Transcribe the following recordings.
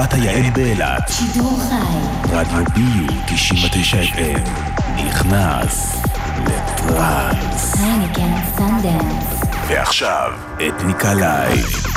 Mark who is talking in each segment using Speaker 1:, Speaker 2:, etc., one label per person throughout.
Speaker 1: מחוות היעל באילת.
Speaker 2: שידור חי.
Speaker 1: רדיו ביו 99 FM נכנס לטראנס. ועכשיו, אתניקה live.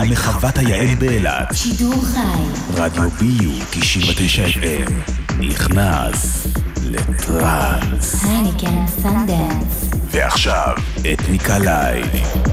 Speaker 1: חי מחוות היעל באילת.
Speaker 2: שידור חי.
Speaker 1: רדיו ביו 99 FM נכנס לטראנס.
Speaker 2: הייניקן סנדנס.
Speaker 1: ועכשיו, אתניקה live.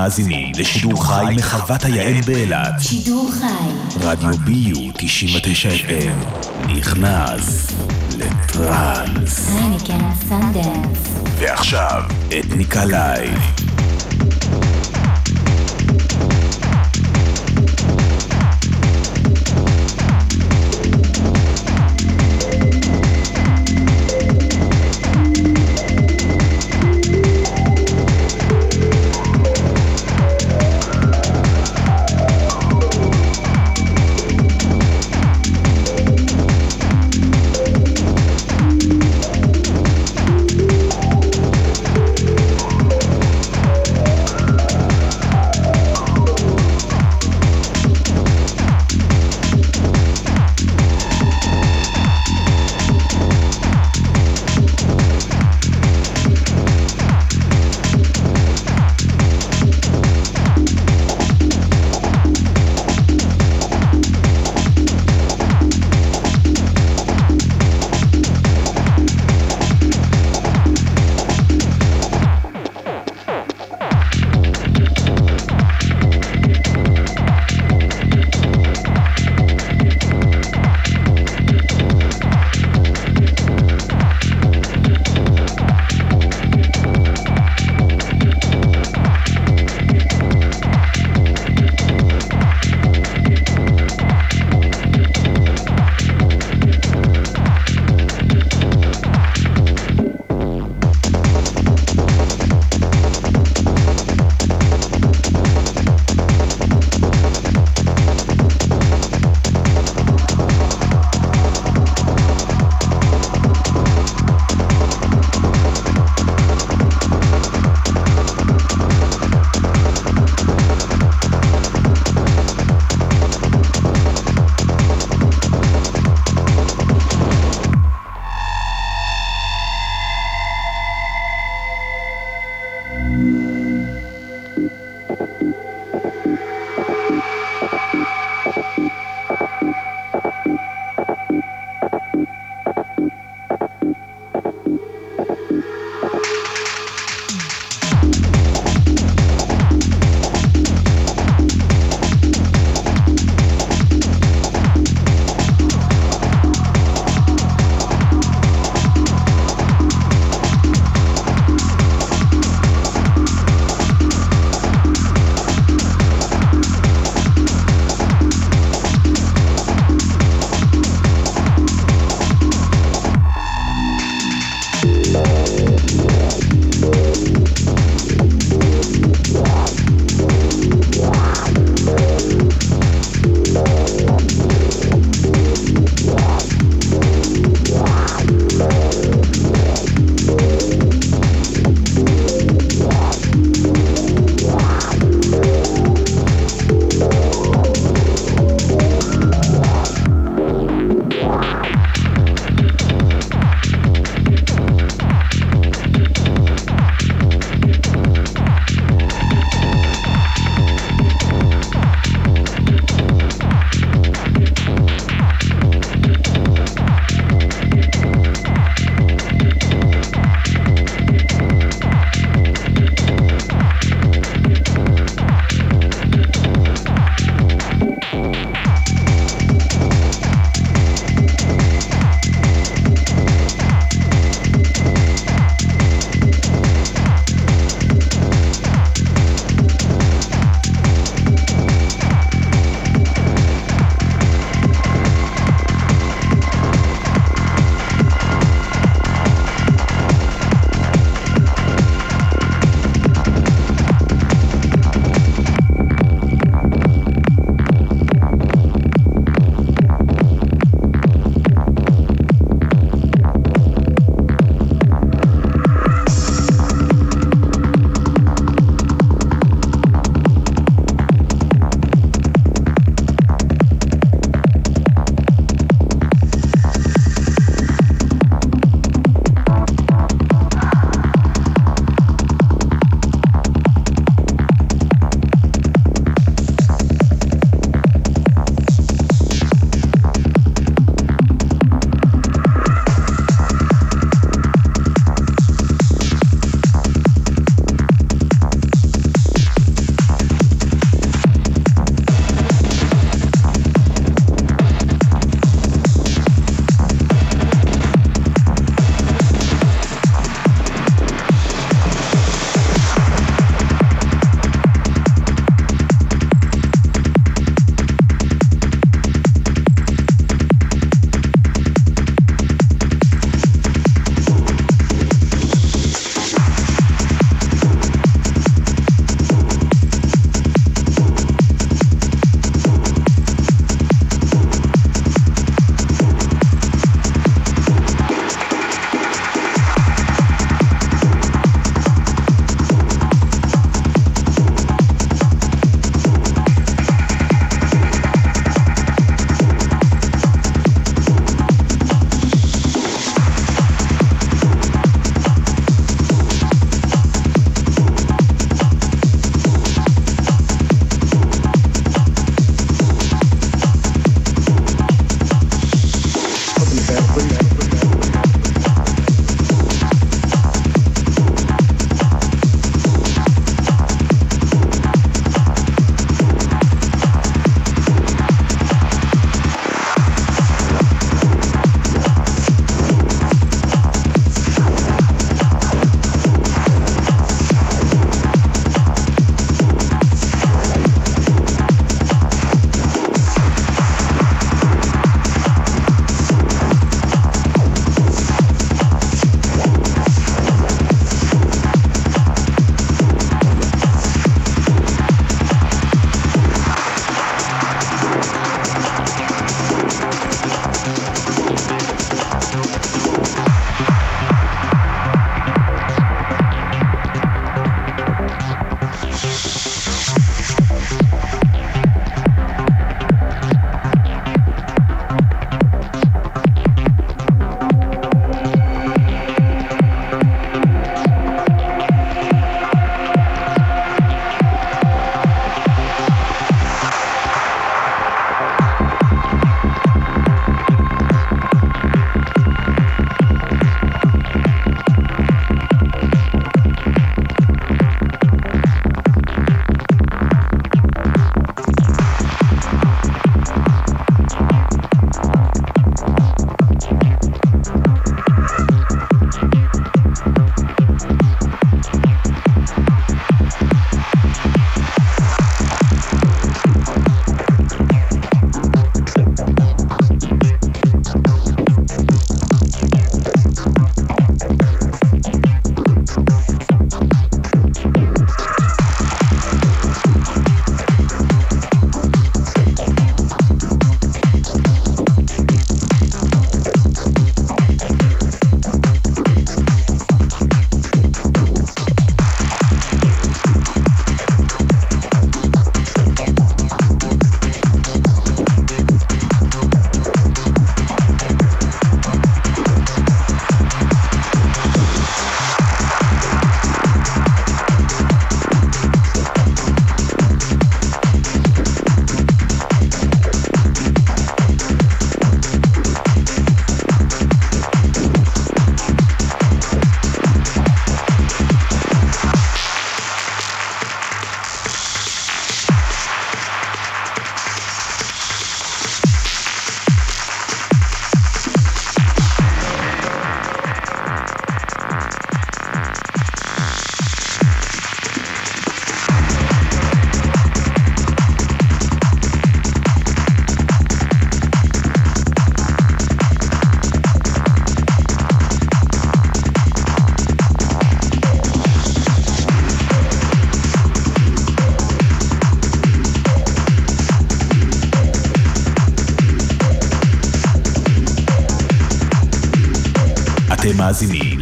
Speaker 1: מאזינים לשידור חי מחוות היעל באילת.
Speaker 2: שידור חי.
Speaker 1: רדיו ביו 99 FM נכנס לטראנס. ועכשיו, אתניקה live.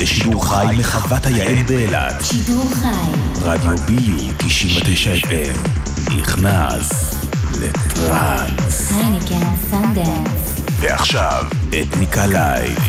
Speaker 1: לשידור חי מחוות היעל באילת.
Speaker 2: שידור חי.
Speaker 1: רדיו ביו 99 FM נכנס לטראנס. ועכשיו, אתניקה live.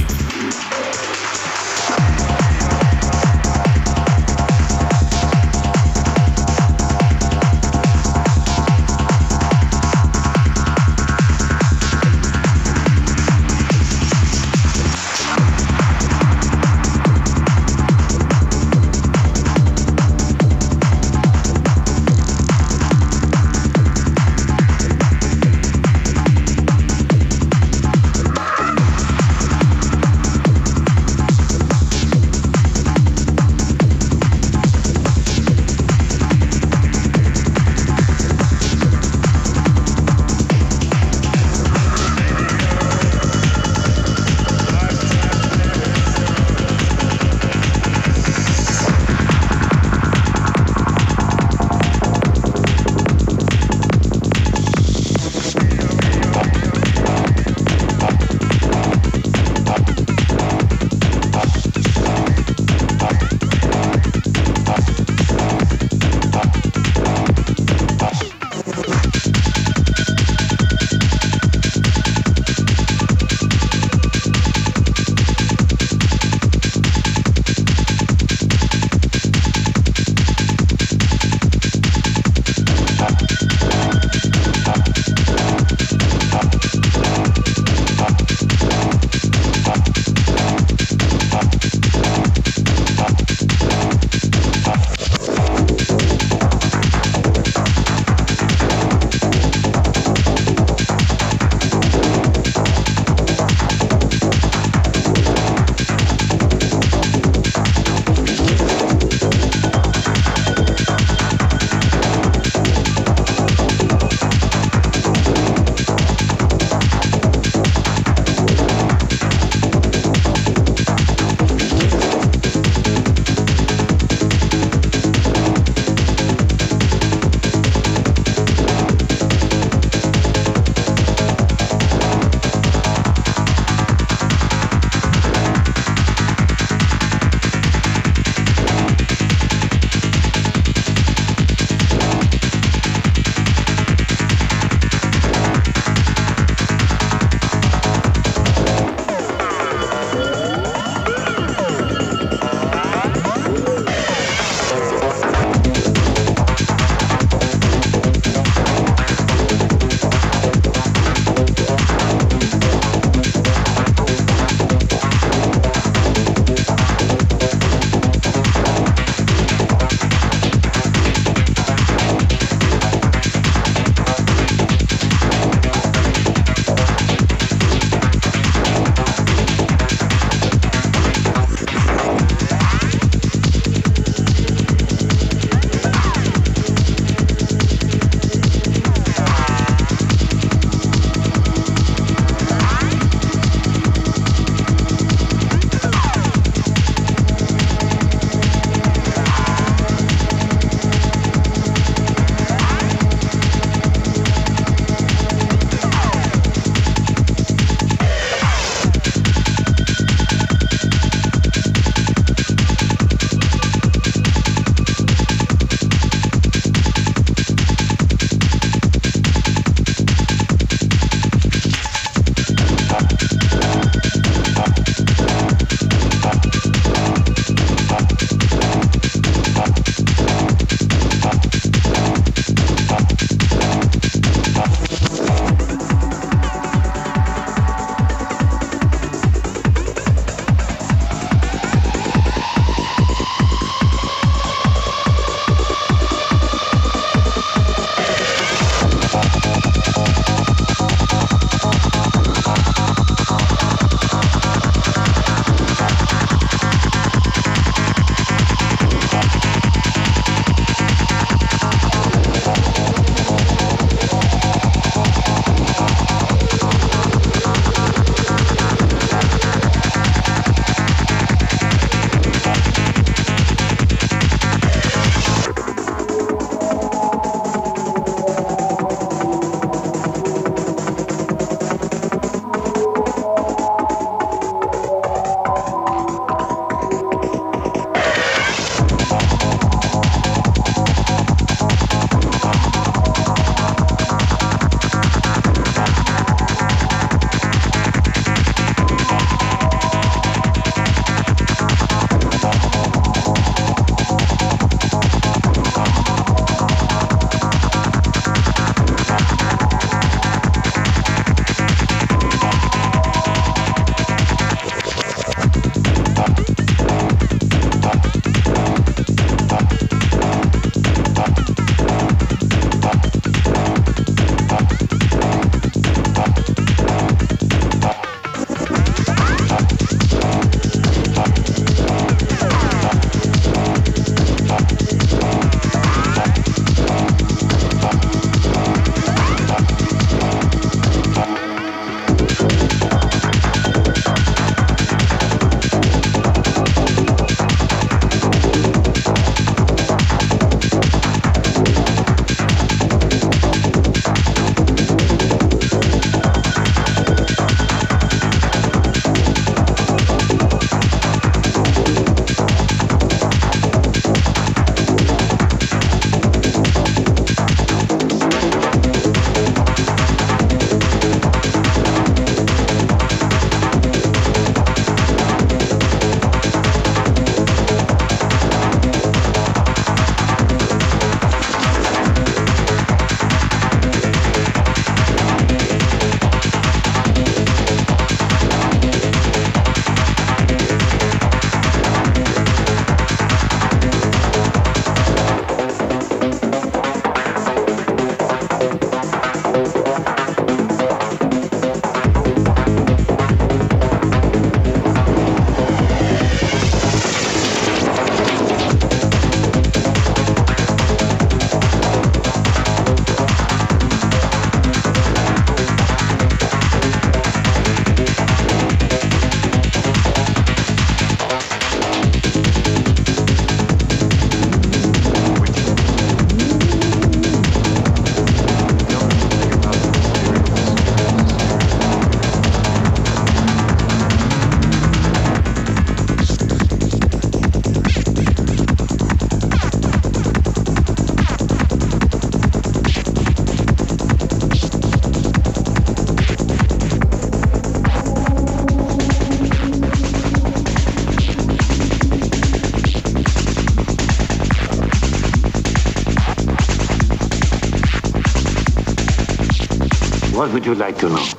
Speaker 3: What would you like to know?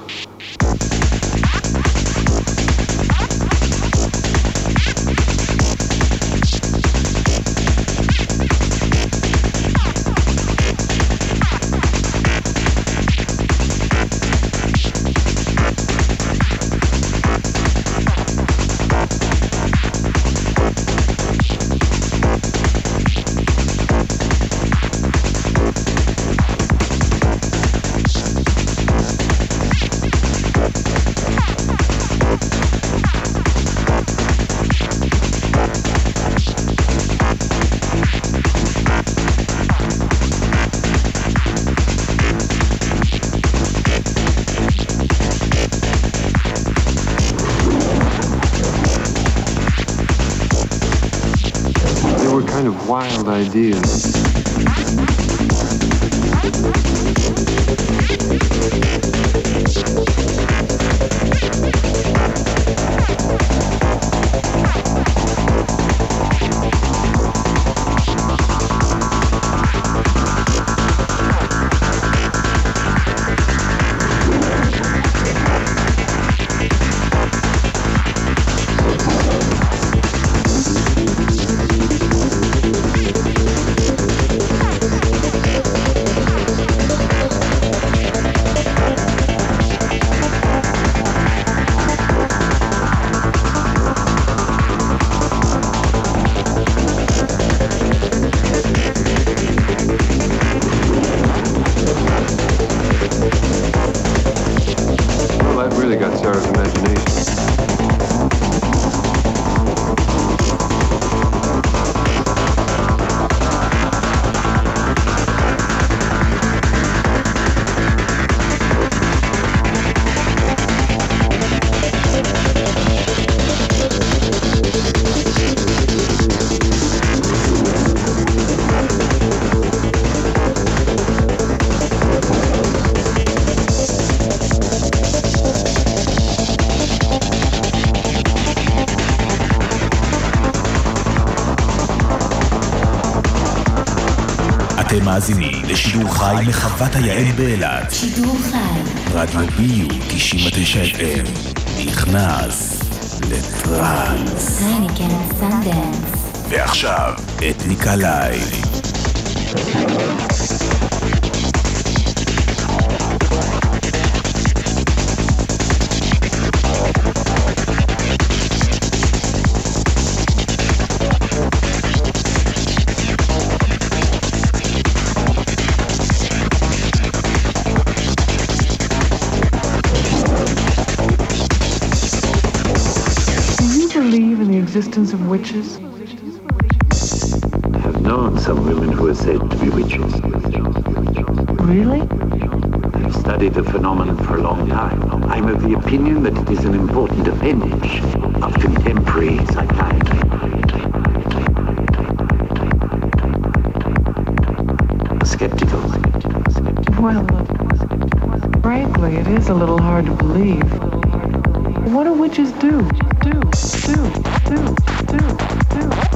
Speaker 4: Ideas.
Speaker 1: מאזינים לשידור חי מחוות היעל באילת.
Speaker 2: שידור חי.
Speaker 1: רדיו ביו 99 FM נכנס לטראנס. ועכשיו, אתניקה
Speaker 5: live. Witches?
Speaker 3: I have known some women who are said to be witches.
Speaker 5: Really?
Speaker 3: I've studied the phenomenon for a long time. I'm of the opinion that it is an important appendage of contemporary psychiatry. Skeptical.
Speaker 5: Well, frankly, it is a little hard to believe. What do witches do? Do, do, do, do, do,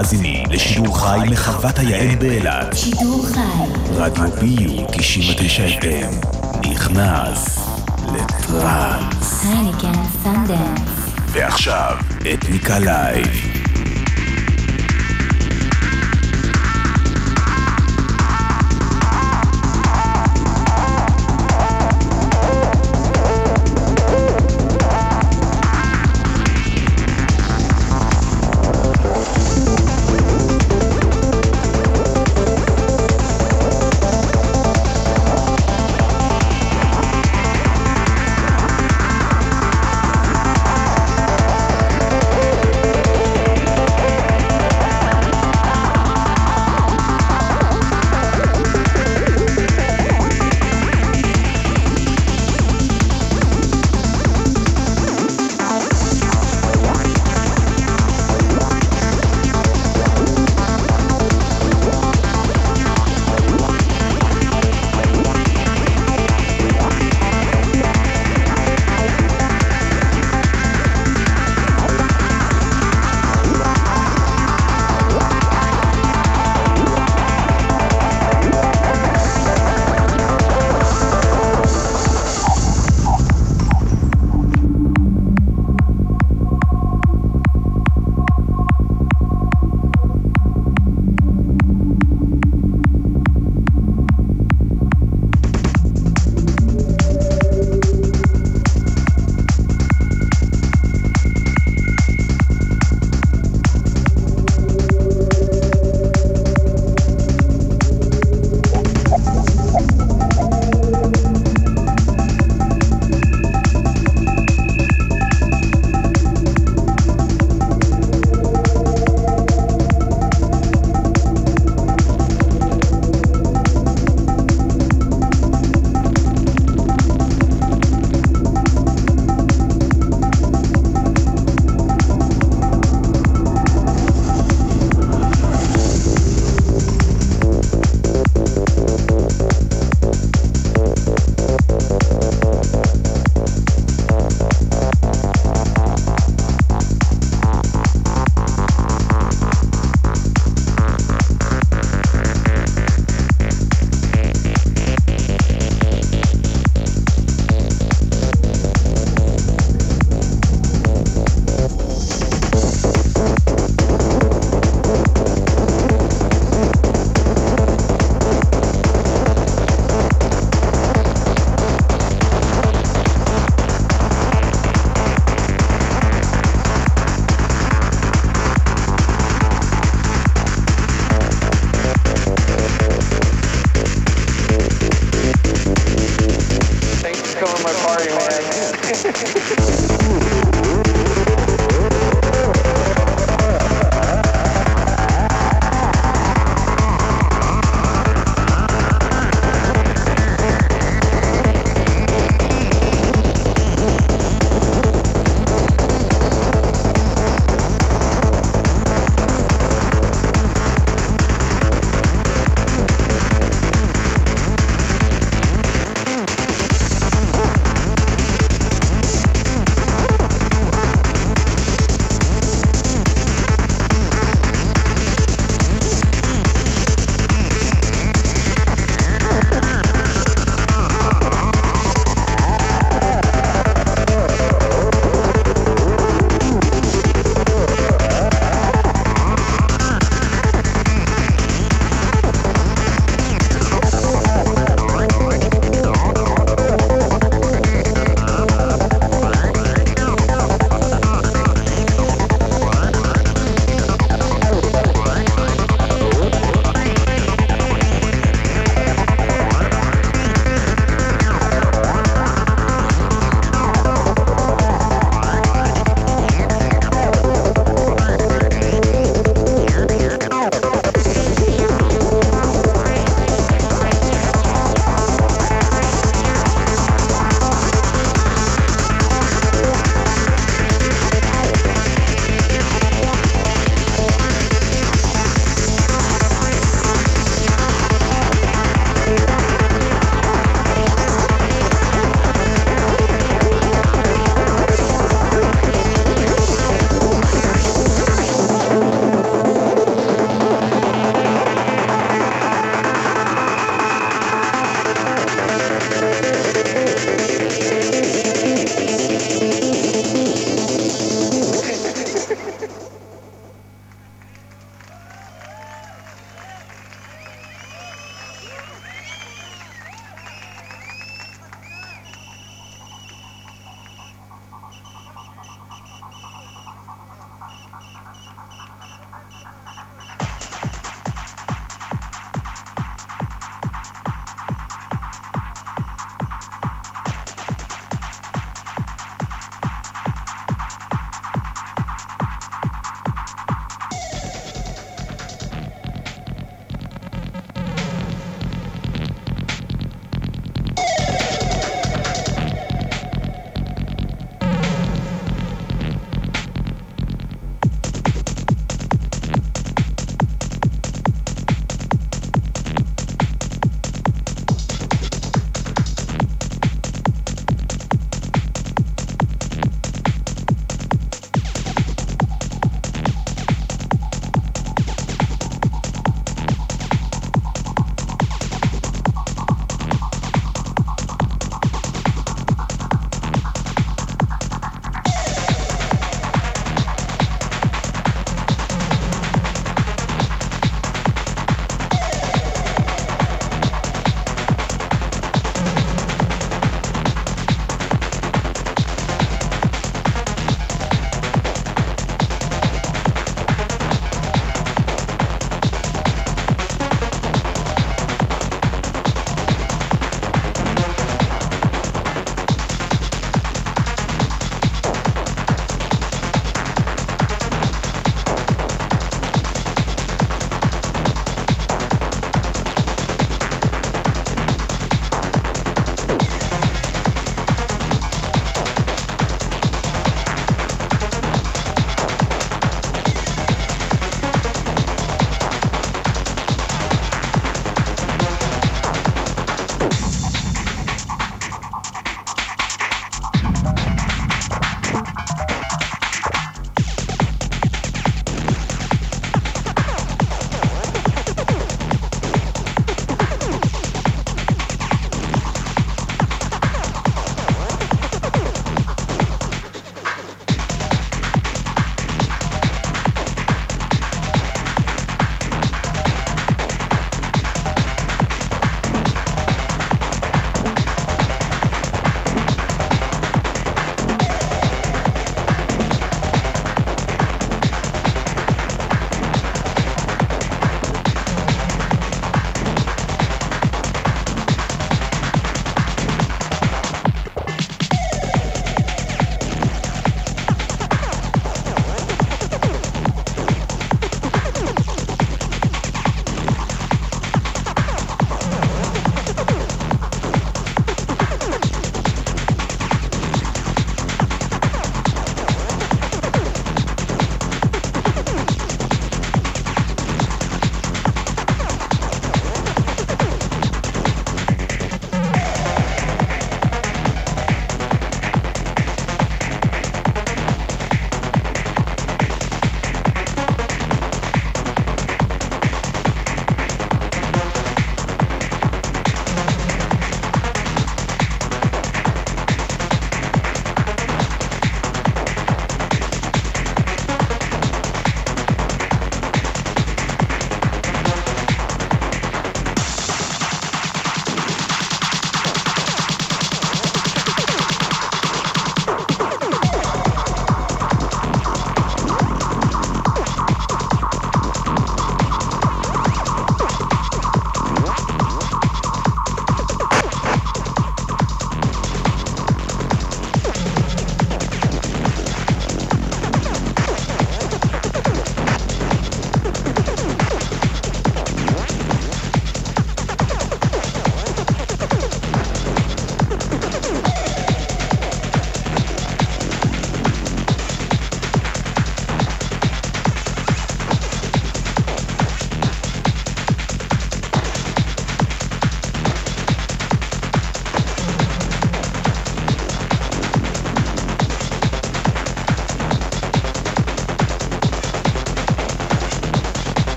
Speaker 1: מאזינים לשידור חי מחוות היעל באילת.
Speaker 2: שידור חי.
Speaker 1: רדיו ביו 99 FM נכנס לטראנס. ועכשיו, אתניקה live.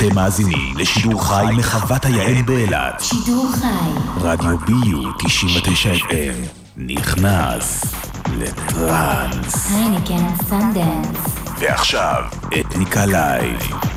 Speaker 1: אתם מאזינים לשידור חי מחוות היעל באילת.
Speaker 2: שידור חי.
Speaker 1: רדיו ביו 99 FM נכנס לטראנס.
Speaker 2: הייניקן סנדנס.
Speaker 1: ועכשיו, אתניקה live.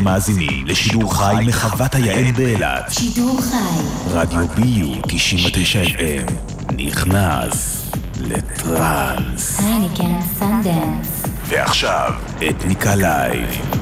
Speaker 1: אתם מאזינים לשידור חי מחוות היעל באילת.
Speaker 2: שידור חי.
Speaker 1: רדיו ביו 99 FM נכנס לטראנס. ועכשיו, אתניקה live.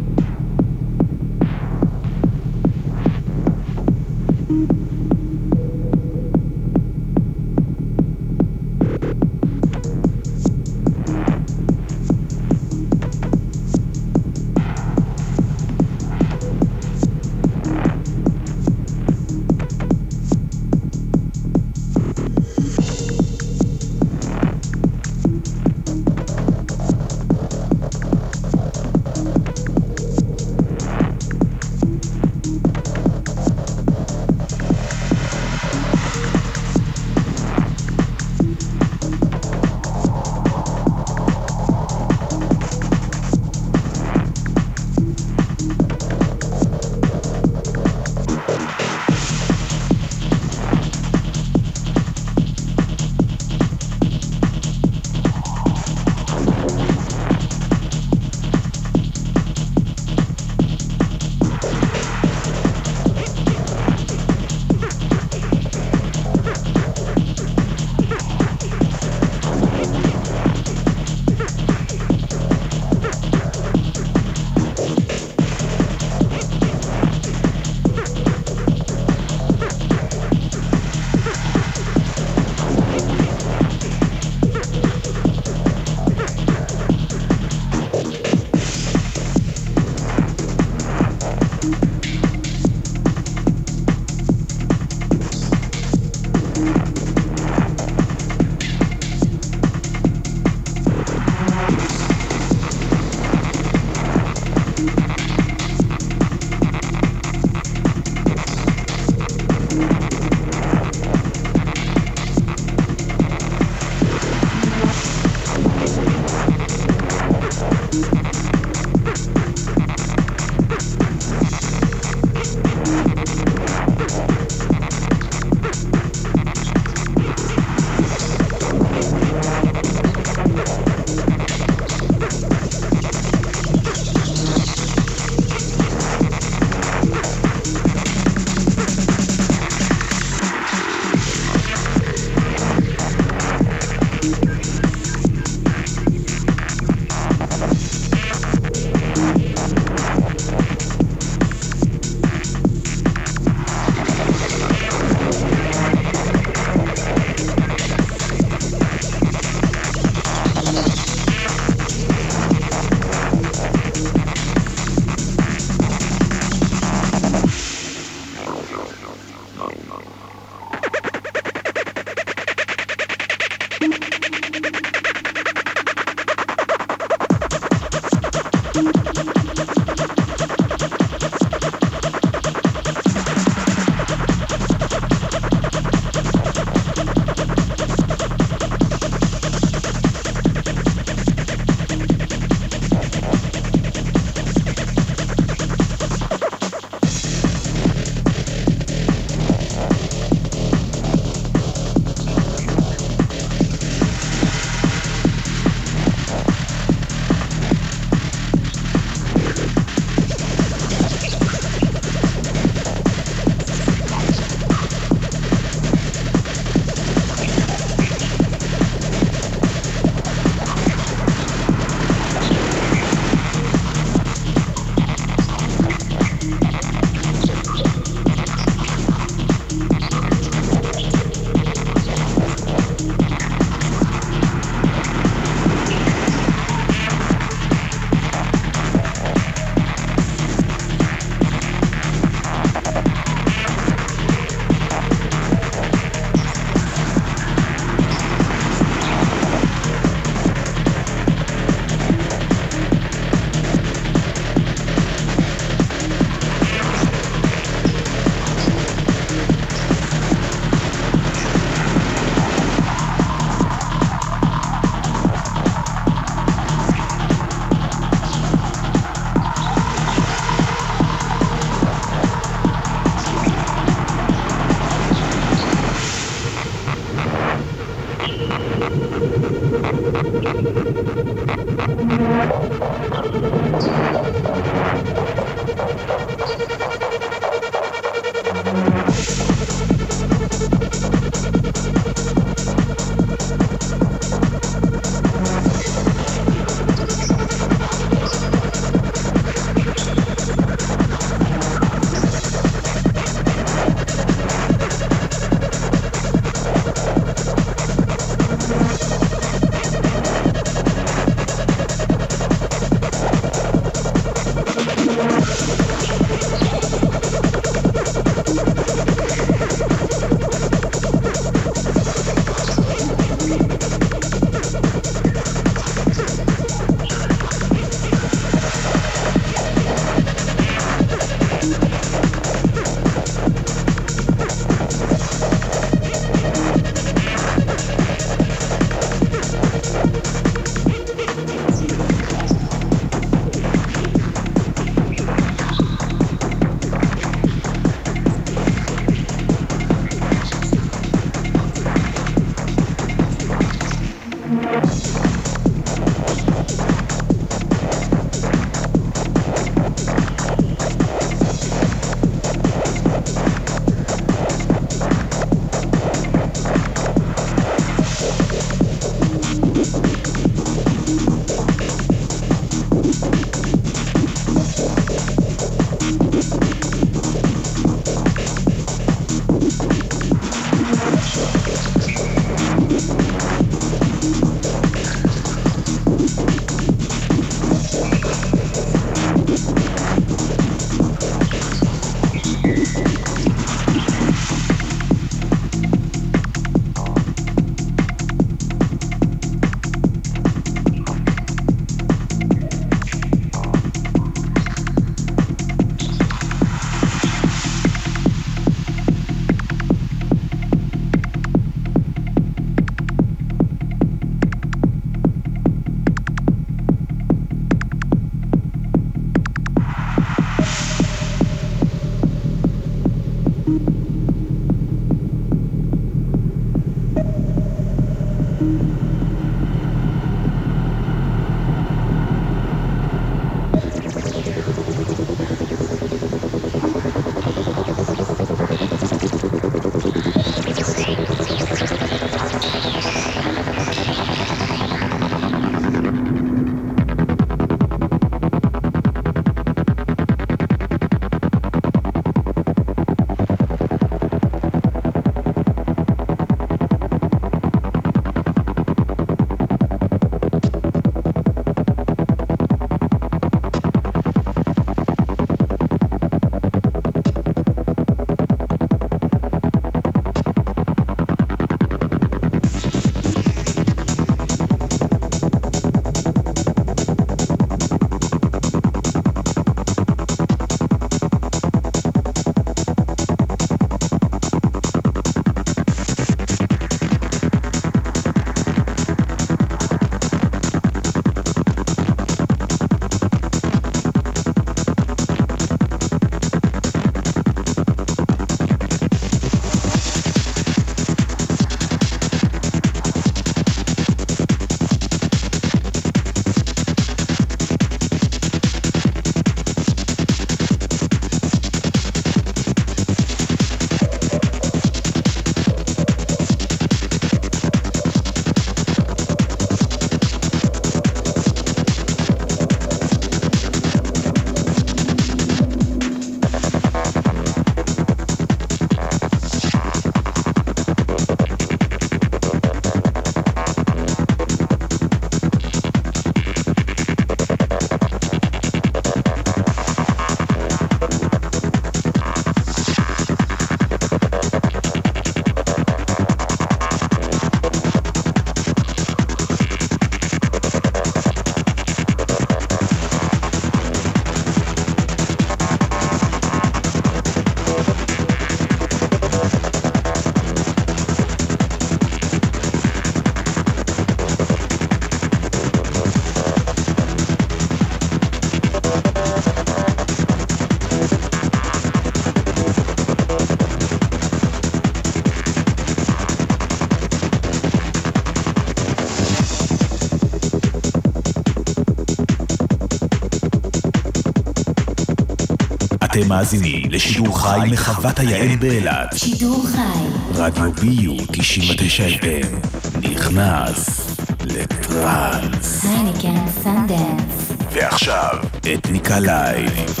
Speaker 1: מאזינים לשידור חי מחוות היעל באילת.
Speaker 2: שידור חי.
Speaker 1: רדיו ביו 99 FM נכנס לטראנס.
Speaker 2: הייניקן סנדנס.
Speaker 1: ועכשיו, אתניקה live.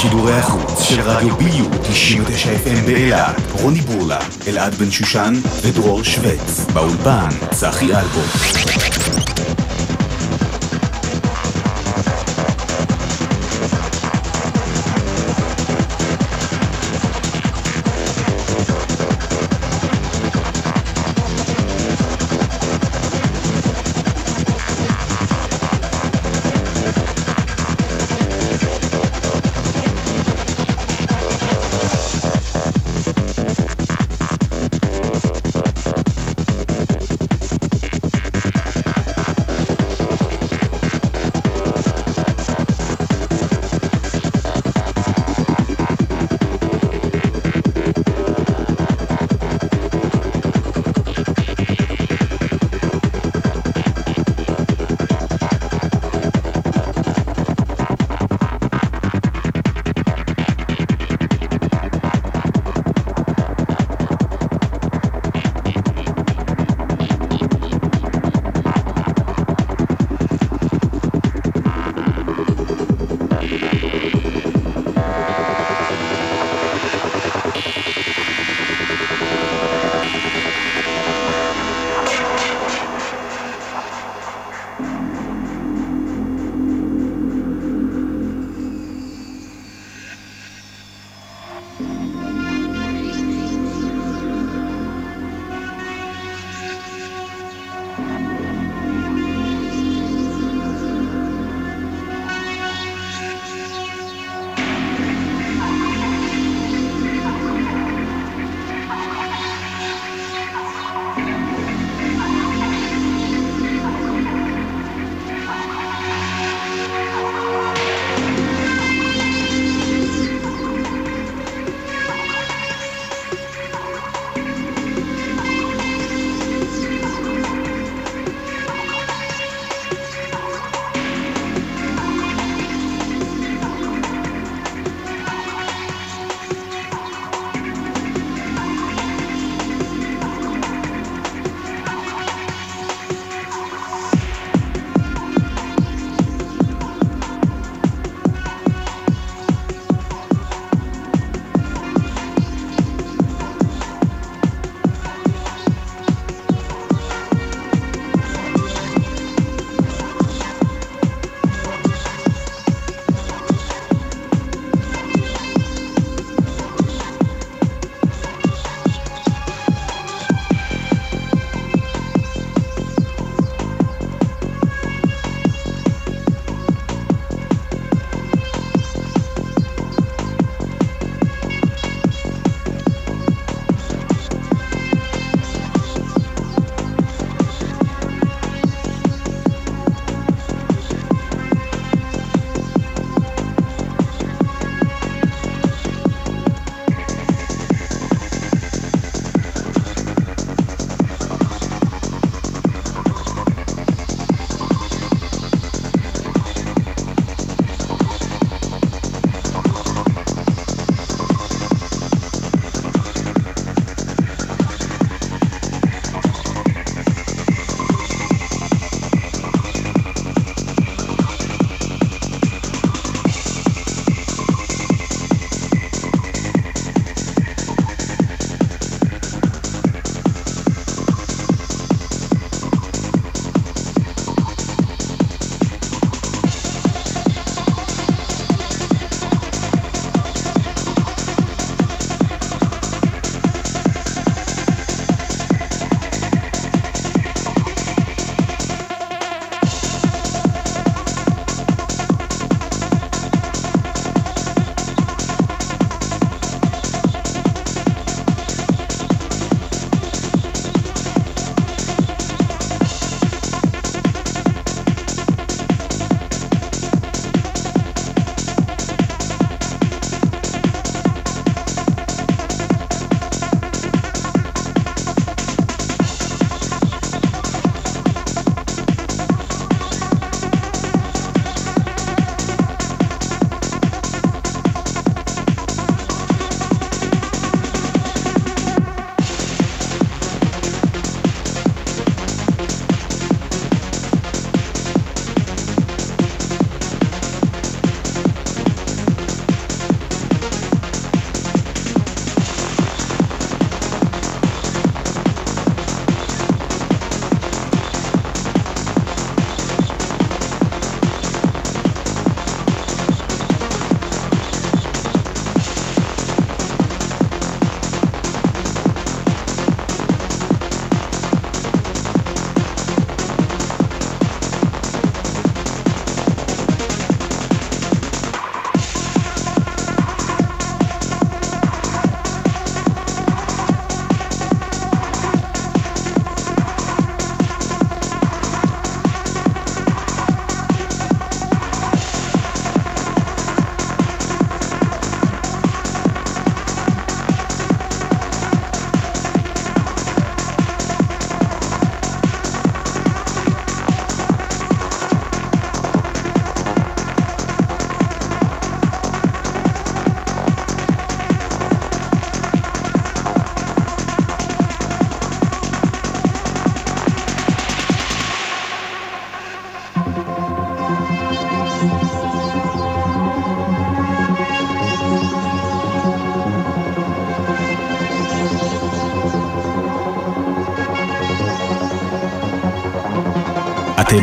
Speaker 1: שידורי החוץ של רדיו ביו 99 FM באילת, רוני בורלה, אלעד בן שושן ודרור שווץ. באולפן, צחי אלבו.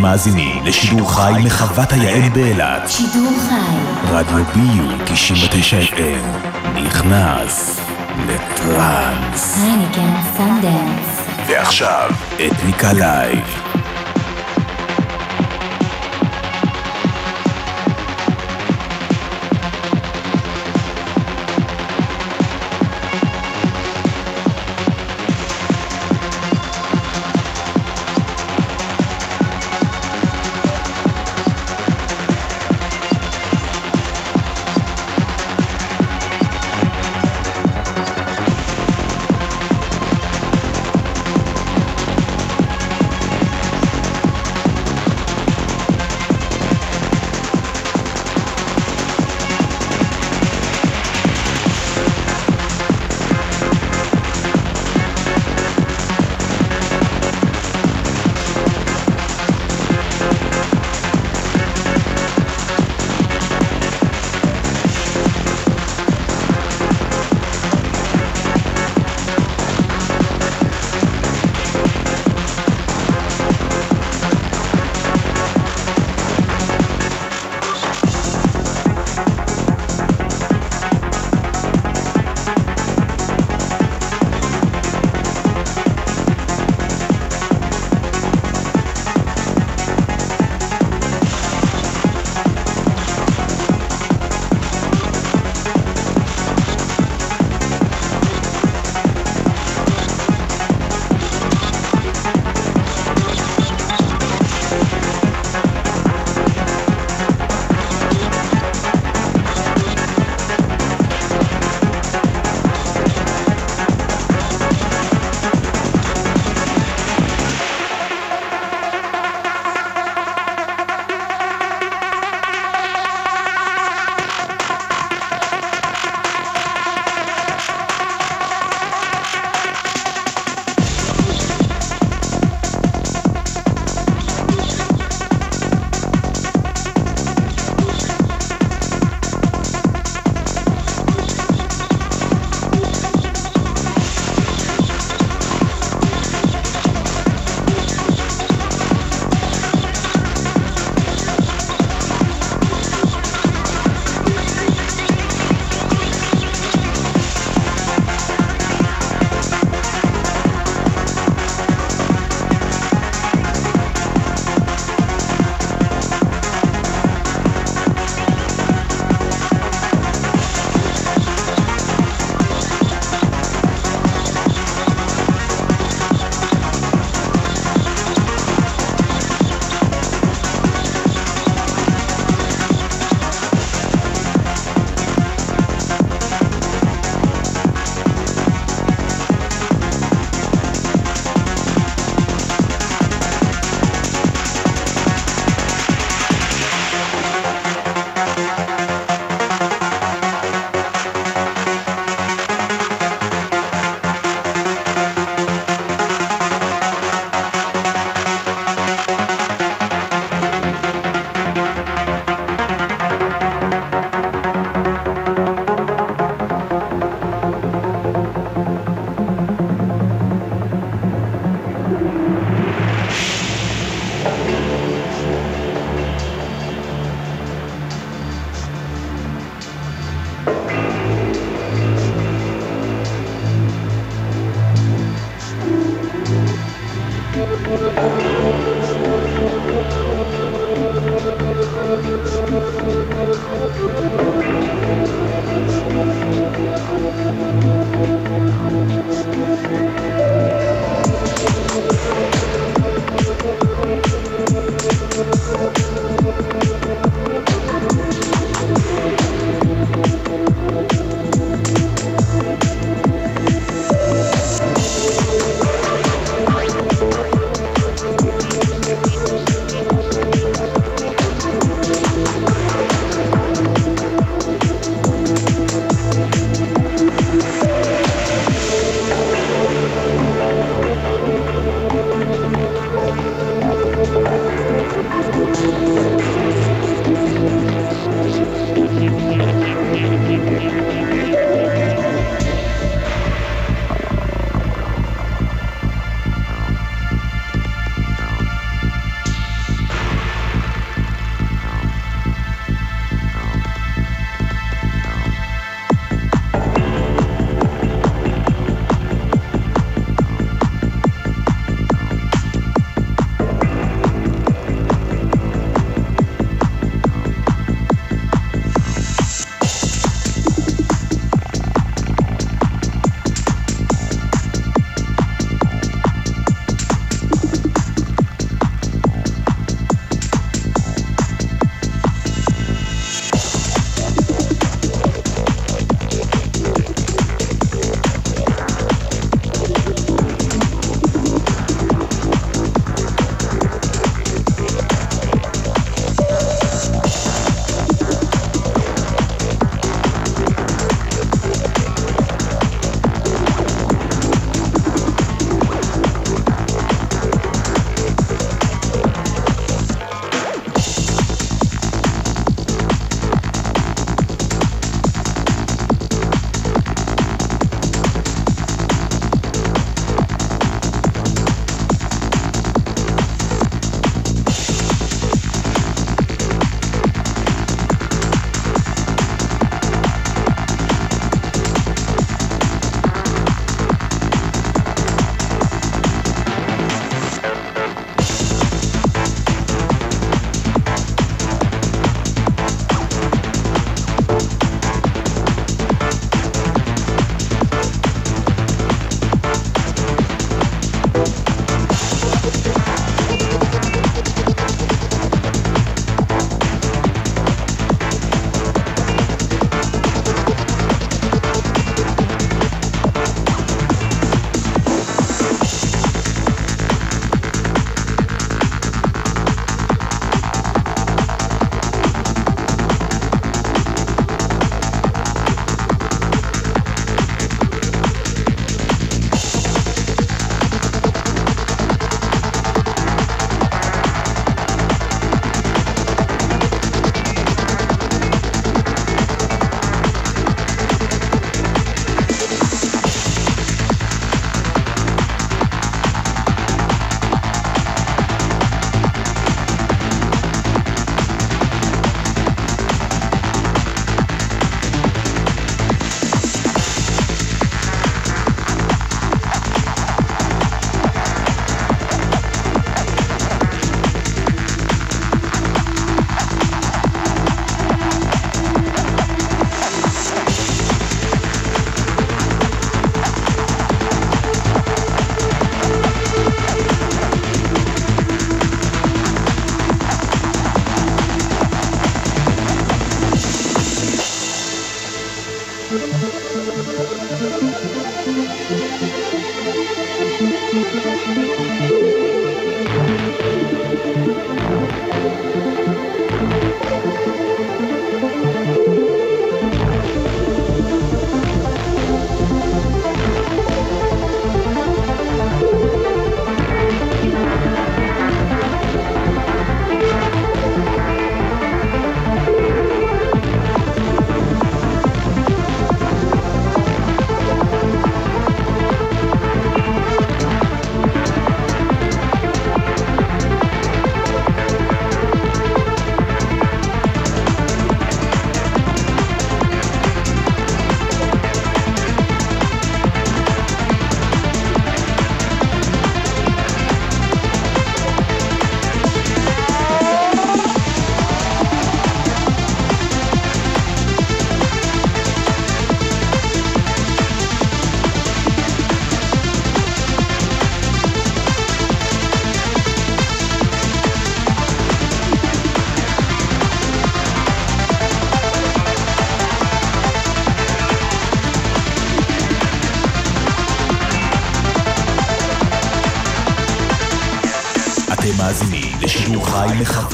Speaker 1: מאזינים לשידור חי מחוות היעל באילת.
Speaker 2: שידור חי.
Speaker 1: רדיו ביו 99 FM נכנס לטראנס.
Speaker 2: הייניקן סנדנס.
Speaker 1: ועכשיו, אתניקה live.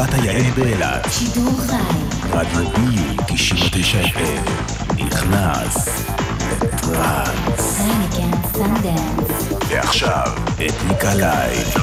Speaker 1: מחוות היעל באילת.
Speaker 2: שידור חי.
Speaker 1: רדיו ביו 99 FM נכנס לטראנס.
Speaker 2: הייניקן סנדנס.
Speaker 1: ועכשיו, אתניקה
Speaker 6: live.